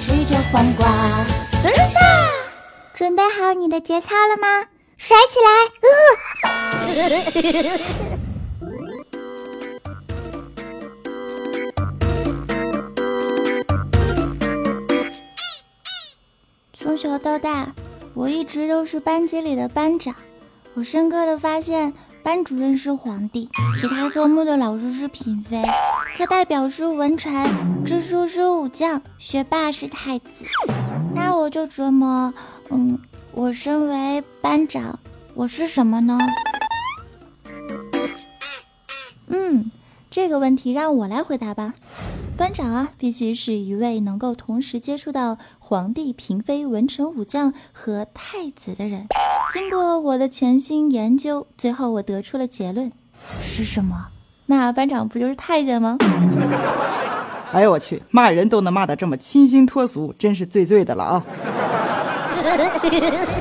吃着黄瓜。准备好你的节操了吗？甩起来！从小到大，我一直都是班级里的班长。我深刻的发现，班主任是皇帝，其他科目的老师是嫔妃，课代表是文臣，支书是武将，学霸是太子。那我就琢磨，嗯，我身为班长，我是什么呢？嗯，这个问题让我来回答吧。班长啊，必须是一位能够同时接触到皇帝、嫔妃、文臣、武将和太子的人。经过我的潜心研究，最后我得出了结论，是什么？那班长不就是太监吗？哎呦我去，骂人都能骂得这么清新脱俗，真是醉醉的了啊！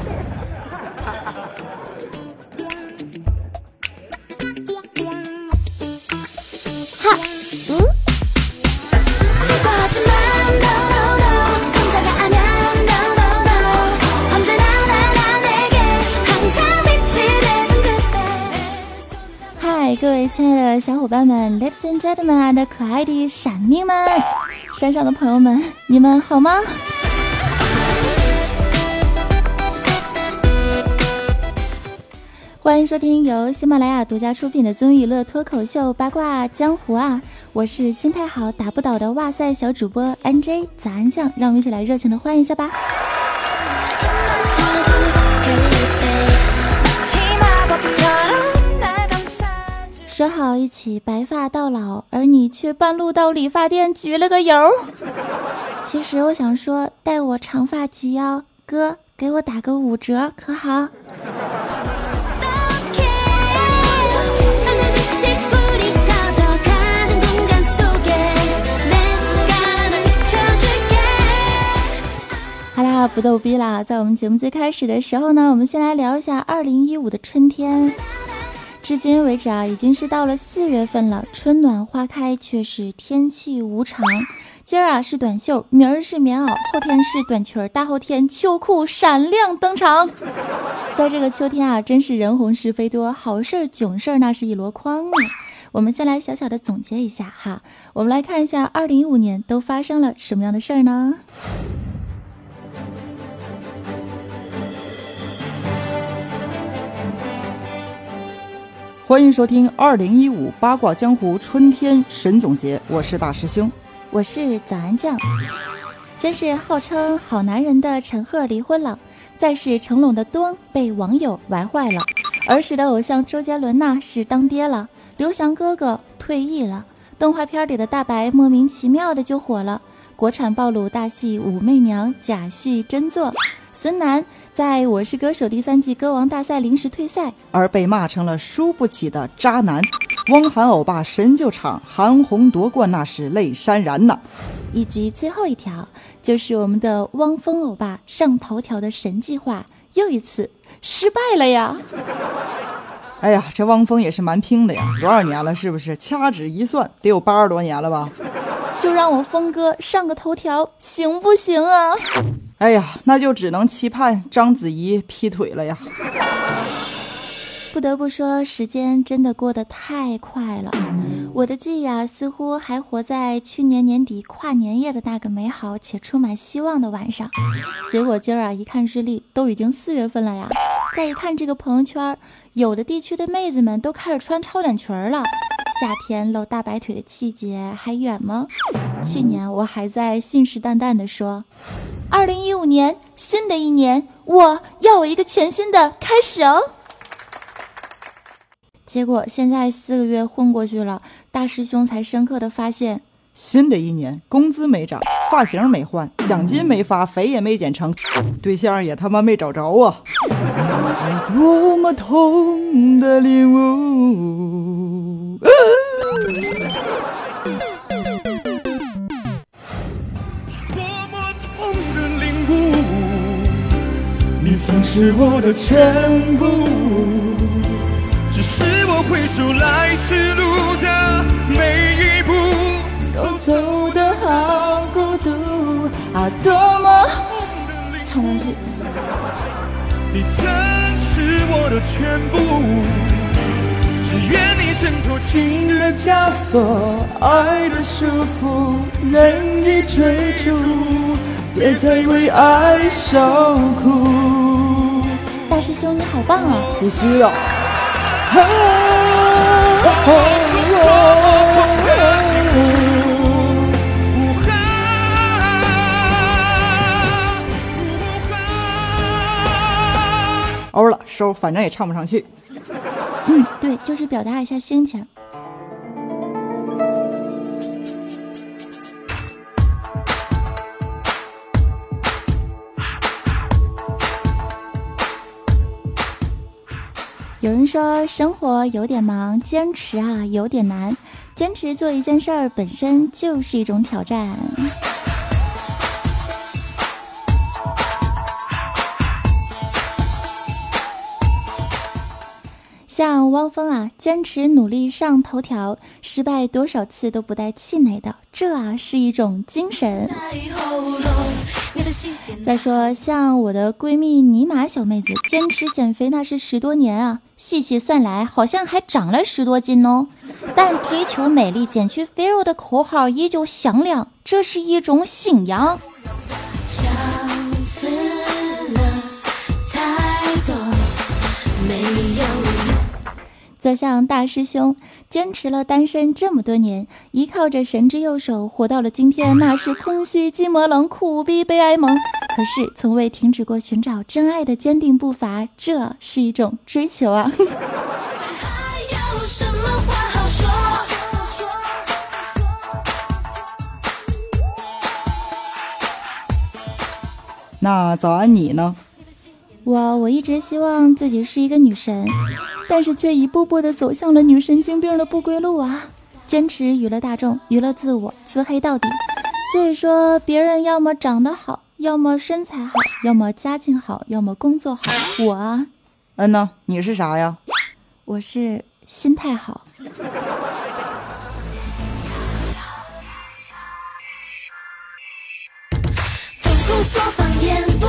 小伙伴们，Ladies and Gentlemen 的可爱的闪命们，山上的朋友们，你们好吗？欢迎收听由喜马拉雅独家出品的综艺娱乐脱口秀八卦江湖啊！我是心态好打不倒的哇塞小主播 NJ 早安酱，让我们一起来热情的欢迎一下吧！说好一起白发到老，而你却半路到理发店焗了个油。其实我想说，待我长发及腰，哥给我打个五折可好？好啦，不逗逼啦！在我们节目最开始的时候呢，我们先来聊一下二零一五的春天。至今为止啊，已经是到了四月份了，春暖花开，却是天气无常。今儿啊是短袖，明儿是棉袄，后天是短裙，大后天秋裤闪亮登场。在这个秋天啊，真是人红是非多，好事儿囧事儿那是一箩筐啊。我们先来小小的总结一下哈，我们来看一下二零一五年都发生了什么样的事儿呢？欢迎收听二零一五八卦江湖春天神总结，我是大师兄，我是早安酱。先是号称好男人的陈赫离婚了，再是成龙的墩被网友玩坏了，儿时的偶像周杰伦呐是当爹了，刘翔哥哥退役了，动画片里的大白莫名其妙的就火了，国产暴露大戏武媚娘假戏真做，孙楠。在我是歌手第三季歌王大赛临时退赛，而被骂成了输不起的渣男。汪涵欧巴神救场，韩红夺冠那是泪潸然呐。以及最后一条，就是我们的汪峰欧巴上头条的神计划又一次失败了呀。哎呀，这汪峰也是蛮拼的呀，多少年了是不是？掐指一算，得有八十多年了吧？就让我峰哥上个头条行不行啊？哎呀，那就只能期盼章子怡劈腿了呀！不得不说，时间真的过得太快了。我的记忆啊，似乎还活在去年年底跨年夜的那个美好且充满希望的晚上。结果今儿啊，一看日历，都已经四月份了呀！再一看这个朋友圈，有的地区的妹子们都开始穿超短裙了。夏天露大白腿的季节还远吗？去年我还在信誓旦旦地说。二零一五年，新的一年，我要有一个全新的开始哦。结果现在四个月混过去了，大师兄才深刻的发现，新的一年工资没涨，发型没换，奖金没发，肥也没减成，对象也他妈没找着啊！多么痛的领悟。曾是我的全部，只是我回首来时路的每一步，都走得好孤独啊，多么重聚。你曾是我的全部，只愿你挣脱情的枷锁，爱的束缚，任意追逐，别再为爱受苦。大师兄，你好棒啊！必须的。欧了，收，反正也唱不上去。嗯，对，就是表达一下心情。有人说生活有点忙，坚持啊有点难。坚持做一件事儿本身就是一种挑战。像汪峰啊，坚持努力上头条，失败多少次都不带气馁的，这啊是一种精神。再说，像我的闺蜜尼玛小妹子，坚持减肥那是十多年啊，细细算来，好像还长了十多斤哦。但追求美丽、减去肥肉的口号依旧响亮，这是一种信仰。则像大师兄坚持了单身这么多年，依靠着神之右手活到了今天，那是空虚、寂寞、冷苦逼、悲哀、萌。可是从未停止过寻找真爱的坚定步伐，这是一种追求啊！那早安，你呢？我我一直希望自己是一个女神。但是却一步步的走向了女神经病的不归路啊！坚持娱乐大众，娱乐自我，自黑到底。所以说，别人要么长得好，要么身材好，要么家境好，要么工作好。我啊，嗯呐，你是啥呀？我是心态好。说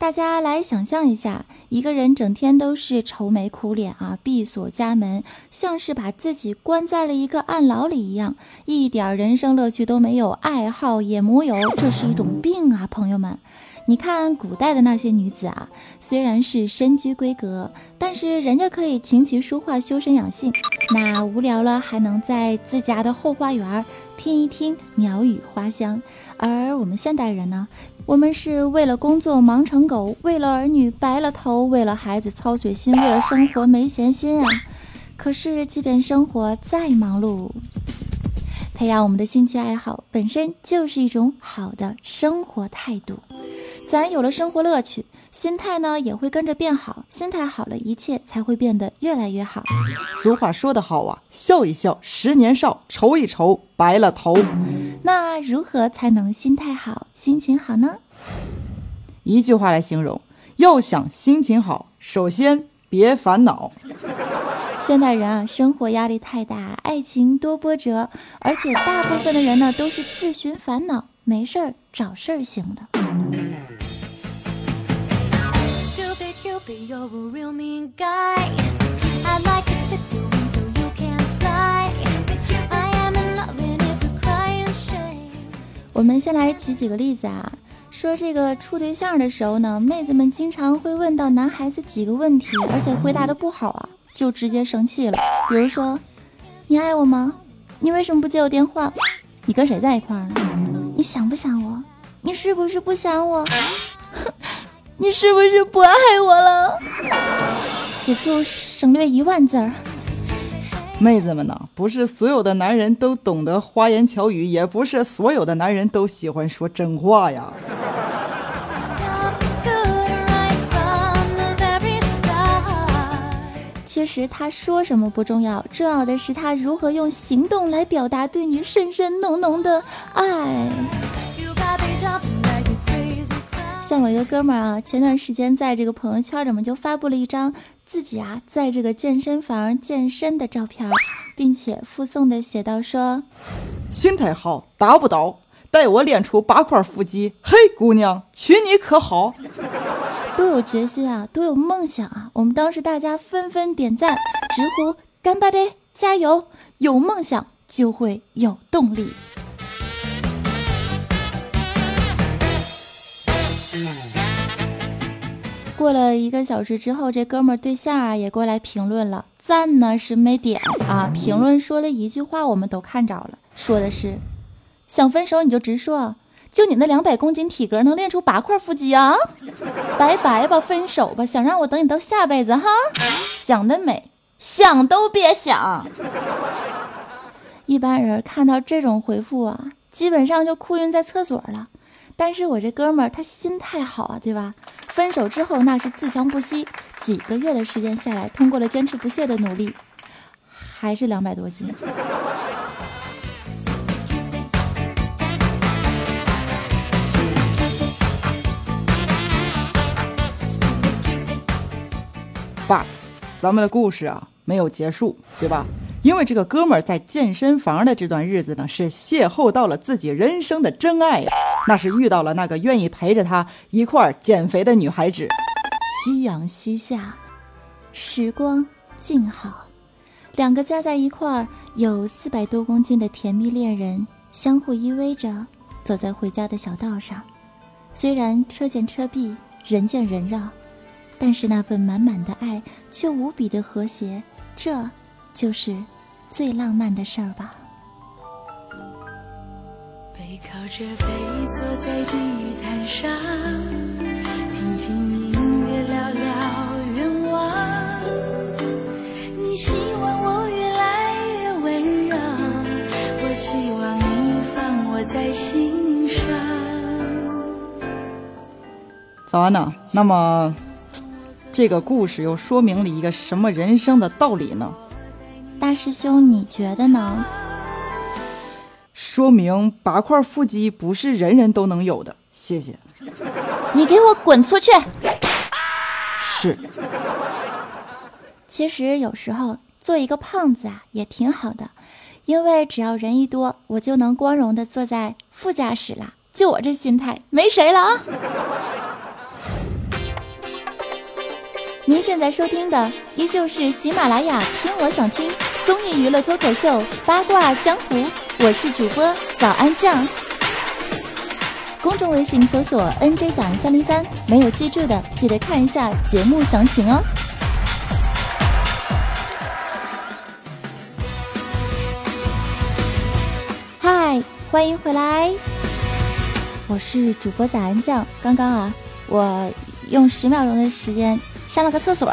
大家来想象一下，一个人整天都是愁眉苦脸啊，闭锁家门，像是把自己关在了一个暗牢里一样，一点人生乐趣都没有，爱好也木有，这是一种病啊，朋友们。你看古代的那些女子啊，虽然是身居闺阁，但是人家可以琴棋书画修身养性。那无聊了，还能在自家的后花园听一听鸟语花香。而我们现代人呢，我们是为了工作忙成狗，为了儿女白了头，为了孩子操碎心，为了生活没闲心啊。可是，即便生活再忙碌，培养我们的兴趣爱好，本身就是一种好的生活态度。咱有了生活乐趣，心态呢也会跟着变好。心态好了，一切才会变得越来越好。俗话说得好啊，笑一笑，十年少；愁一愁，白了头。那如何才能心态好、心情好呢？一句话来形容：要想心情好，首先别烦恼。现代人啊，生活压力太大，爱情多波折，而且大部分的人呢都是自寻烦恼，没事儿找事儿型的。我们先来举几个例子啊，说这个处对象的时候呢，妹子们经常会问到男孩子几个问题，而且回答的不好啊，就直接生气了。比如说，你爱我吗？你为什么不接我电话？你跟谁在一块儿呢？你想不想我？你是不是不想我？你是不是不爱我了？此处省略一万字儿。妹子们呐，不是所有的男人都懂得花言巧语，也不是所有的男人都喜欢说真话呀。其其实他说什么不重要，重要的是他如何用行动来表达对你深深浓浓的爱。像我一个哥们儿啊，前段时间在这个朋友圈里面就发布了一张自己啊在这个健身房健身的照片，并且附送的写道说：“心态好，达不到，带我练出八块腹肌，嘿，姑娘，娶你可好？”都有决心啊，都有梦想啊！我们当时大家纷纷点赞，直呼干巴爹，加油！有梦想就会有动力。过了一个小时之后，这哥们儿对象啊也过来评论了，赞呢是没点啊。评论说了一句话，我们都看着了，说的是：想分手你就直说，就你那两百公斤体格能练出八块腹肌啊？拜拜吧，分手吧，想让我等你到下辈子哈？想得美，想都别想。一般人看到这种回复啊，基本上就哭晕在厕所了。但是我这哥们儿他心态好啊，对吧？分手之后那是自强不息，几个月的时间下来，通过了坚持不懈的努力，还是两百多斤。But，咱们的故事啊没有结束，对吧？因为这个哥们儿在健身房的这段日子呢，是邂逅到了自己人生的真爱呀，那是遇到了那个愿意陪着他一块儿减肥的女孩子。夕阳西下，时光静好，两个加在一块儿有四百多公斤的甜蜜恋人，相互依偎着走在回家的小道上。虽然车见车避，人见人绕，但是那份满满的爱却无比的和谐。这。就是最浪漫的事儿吧。背靠着背坐在地毯上，听听音乐，聊聊愿望。你希望我越来越温柔，我希望你放我在心上。早安呢？那么，这个故事又说明了一个什么人生的道理呢？大师兄，你觉得呢？说明八块腹肌不是人人都能有的。谢谢。你给我滚出去！是。其实有时候做一个胖子啊也挺好的，因为只要人一多，我就能光荣的坐在副驾驶了。就我这心态，没谁了啊。您现在收听的依旧是喜马拉雅听我想听。综艺娱乐脱口秀八卦江湖，我是主播早安酱。公众微信搜索 “nj 早安三零三”，没有记住的记得看一下节目详情哦。嗨，欢迎回来，我是主播早安酱。刚刚啊，我用十秒钟的时间上了个厕所。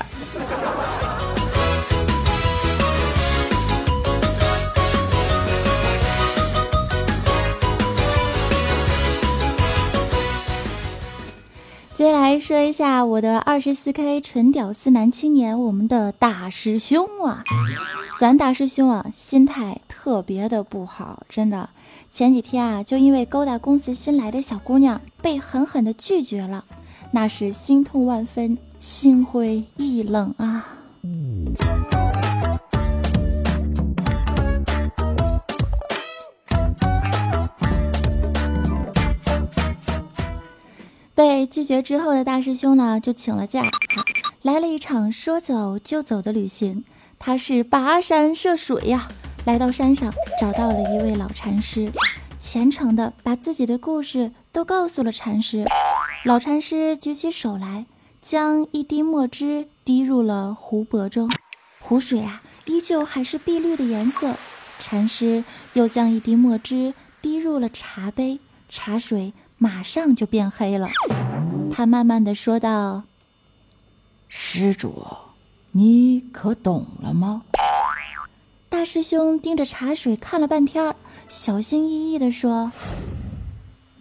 接下来说一下我的二十四 K 纯屌丝男青年，我们的大师兄啊，咱大师兄啊，心态特别的不好，真的。前几天啊，就因为勾搭公司新来的小姑娘，被狠狠的拒绝了，那是心痛万分，心灰意冷啊。被拒绝之后的大师兄呢，就请了假，来了一场说走就走的旅行。他是跋山涉水呀，来到山上找到了一位老禅师，虔诚的把自己的故事都告诉了禅师。老禅师举起手来，将一滴墨汁滴入了湖泊中，湖水啊，依旧还是碧绿的颜色。禅师又将一滴墨汁滴入了茶杯，茶水。马上就变黑了，他慢慢的说道：“施主，你可懂了吗？”大师兄盯着茶水看了半天，小心翼翼的说：“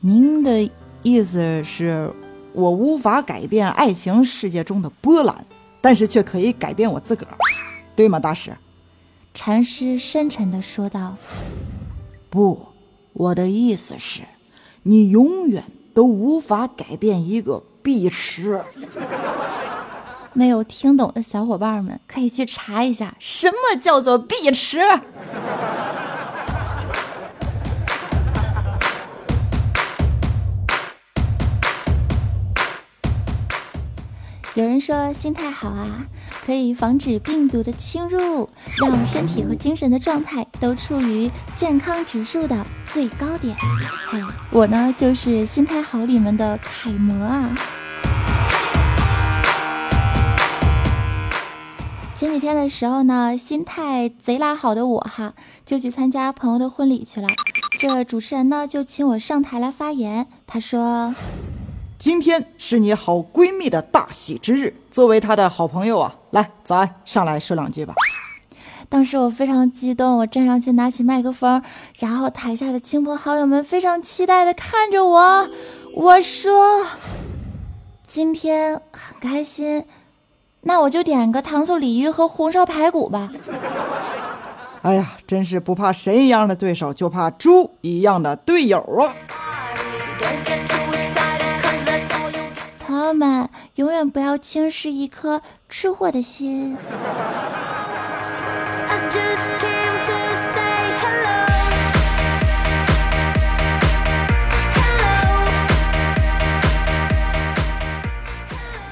您的意思是，我无法改变爱情世界中的波澜，但是却可以改变我自个儿。对吗，大师？禅师深沉的说道：“不，我的意思是，你永远都无法改变一个碧池。”没有听懂的小伙伴们可以去查一下，什么叫做碧池。有人说心态好啊，可以防止病毒的侵入，让身体和精神的状态都处于健康指数的最高点。嘿，我呢就是心态好里面的楷模啊。前几天的时候呢，心态贼拉好的我哈，就去参加朋友的婚礼去了。这主持人呢就请我上台来发言，他说。今天是你好闺蜜的大喜之日，作为她的好朋友啊，来，早安，上来说两句吧。当时我非常激动，我站上去拿起麦克风，然后台下的亲朋好友们非常期待的看着我，我说：“今天很开心，那我就点个糖醋鲤鱼和红烧排骨吧。”哎呀，真是不怕神一样的对手，就怕猪一样的队友啊！朋友们，永远不要轻视一颗吃货的心。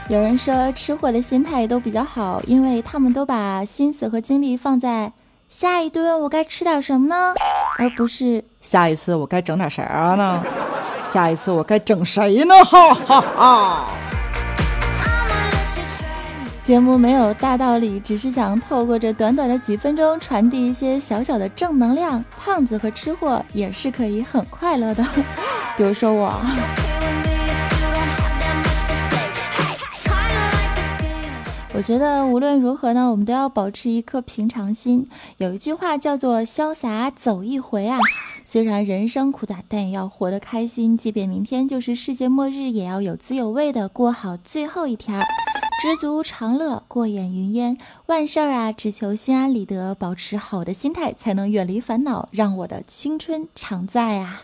有人说吃货的心态都比较好，因为他们都把心思和精力放在下一顿我该吃点什么呢，而不是下一次我该整点啥呢？下一次我该整谁呢？哈哈哈！节目没有大道理，只是想透过这短短的几分钟传递一些小小的正能量。胖子和吃货也是可以很快乐的，比如说我。我觉得无论如何呢，我们都要保持一颗平常心。有一句话叫做“潇洒走一回”啊。虽然人生苦短，但也要活得开心。即便明天就是世界末日，也要有滋有味的过好最后一天儿。知足常乐，过眼云烟。万事儿啊，只求心安理得，保持好的心态，才能远离烦恼，让我的青春常在啊。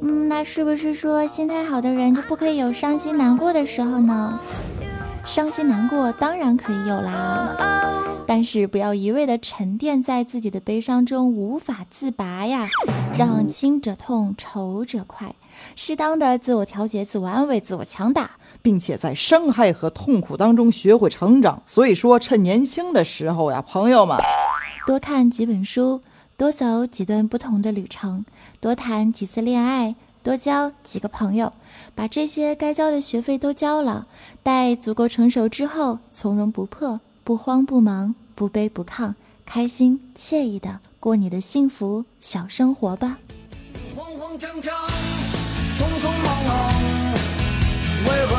嗯那是不是说心态好的人就不可以有伤心难过的时候呢？伤心难过当然可以有啦，但是不要一味的沉淀在自己的悲伤中无法自拔呀，让亲者痛，仇者快，适当的自我调节、自我安慰、自我强大，并且在伤害和痛苦当中学会成长。所以说，趁年轻的时候呀，朋友们，多看几本书，多走几段不同的旅程，多谈几次恋爱。多交几个朋友，把这些该交的学费都交了。待足够成熟之后，从容不迫，不慌不忙，不卑不亢，开心惬意的过你的幸福小生活吧。慌慌张张，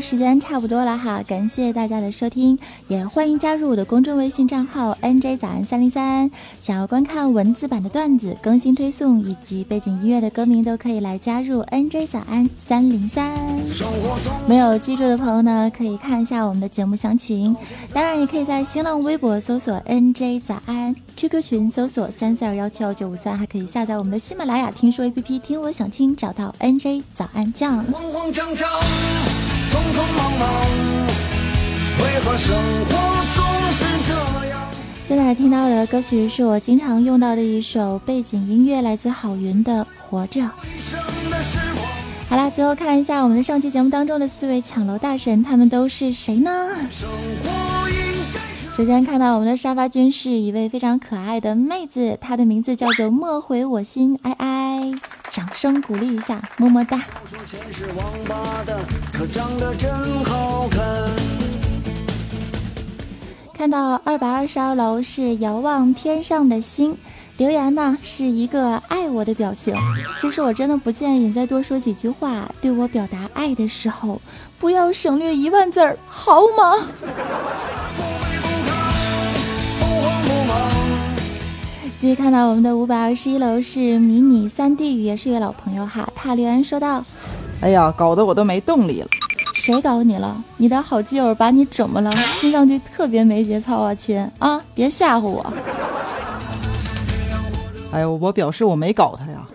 时间差不多了哈，感谢大家的收听，也欢迎加入我的公众微信账号 NJ 早安三零三。想要观看文字版的段子、更新推送以及背景音乐的歌名，都可以来加入 NJ 早安三零三。没有记住的朋友呢，可以看一下我们的节目详情。当然，也可以在新浪微博搜索 NJ 早安，QQ 群搜索三四二幺七幺九五三，还可以下载我们的喜马拉雅听说 APP，听我想听，找到 NJ 早安酱。慌慌张张匆忙忙，为何生活总是这样？现在听到的歌曲是我经常用到的一首背景音乐，来自郝云的《活着》。好啦，最后看一下我们的上期节目当中的四位抢楼大神，他们都是谁呢？首先看到我们的沙发君是一位非常可爱的妹子，她的名字叫做莫回我心，哎哎，掌声鼓励一下，么么哒。看到二百二十二楼是遥望天上的星，留言呢是一个爱我的表情。其实我真的不建议你再多说几句话，对我表达爱的时候，不要省略一万字儿，好吗？继续看到我们的五百二十一楼是迷你三 D 语，也是一位老朋友哈。他留言说道：“哎呀，搞得我都没动力了。”谁搞你了？你的好基友把你怎么了？听上去特别没节操啊，亲啊！别吓唬我。哎呦，我表示我没搞他呀。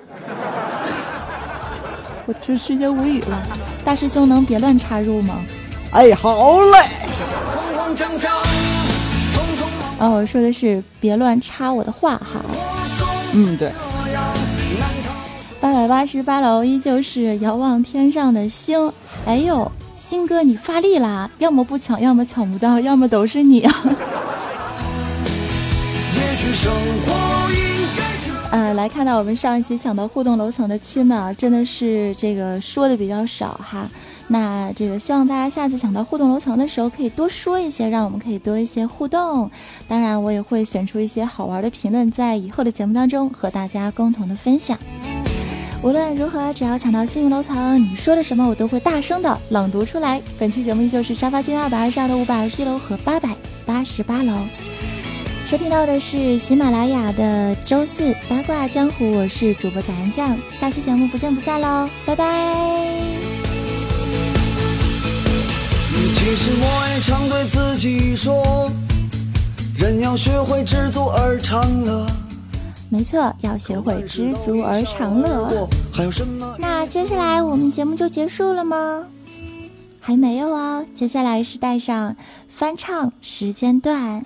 我这瞬间无语了。大师兄能别乱插入吗？哎，好嘞。哦，我说的是别乱插我的话哈。嗯，对。八百八十八楼依旧是遥望天上的星。哎呦。星哥，你发力啦！要么不抢，要么抢不到，要么都是你啊！呃，来看到我们上一期抢到互动楼层的亲们啊，真的是这个说的比较少哈。那这个希望大家下次抢到互动楼层的时候，可以多说一些，让我们可以多一些互动。当然，我也会选出一些好玩的评论，在以后的节目当中和大家共同的分享。无论如何，只要抢到幸运楼层，你说的什么我都会大声的朗读出来。本期节目依旧是沙发君二百二十二楼、五百二十一楼和八百八十八楼。收听到的是喜马拉雅的周四八卦江湖，我是主播早安酱，下期节目不见不散喽，拜拜。其实我也常对自己说，人要学会知足而常乐。没错，要学会知足而常乐。那接下来我们节目就结束了吗？还没有哦，接下来是带上翻唱时间段。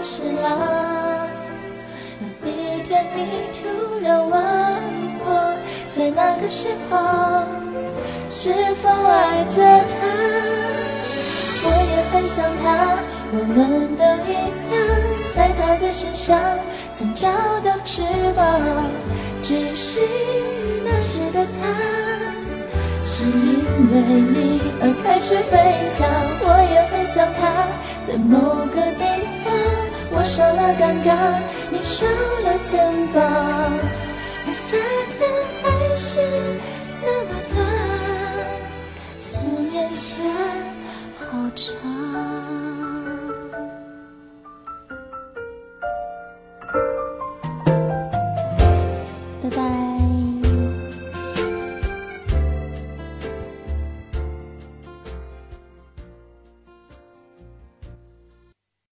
后的事了？有一天你突然问我，在那个时候是否爱着他？我也很想他，我们都一样，在他的身上曾找到翅膀，只是那时的他。是因为你而开始飞翔，我也很想他，在某个地方，我少了尴尬，你少了肩膀，而夏天还是那么短，思念却好长。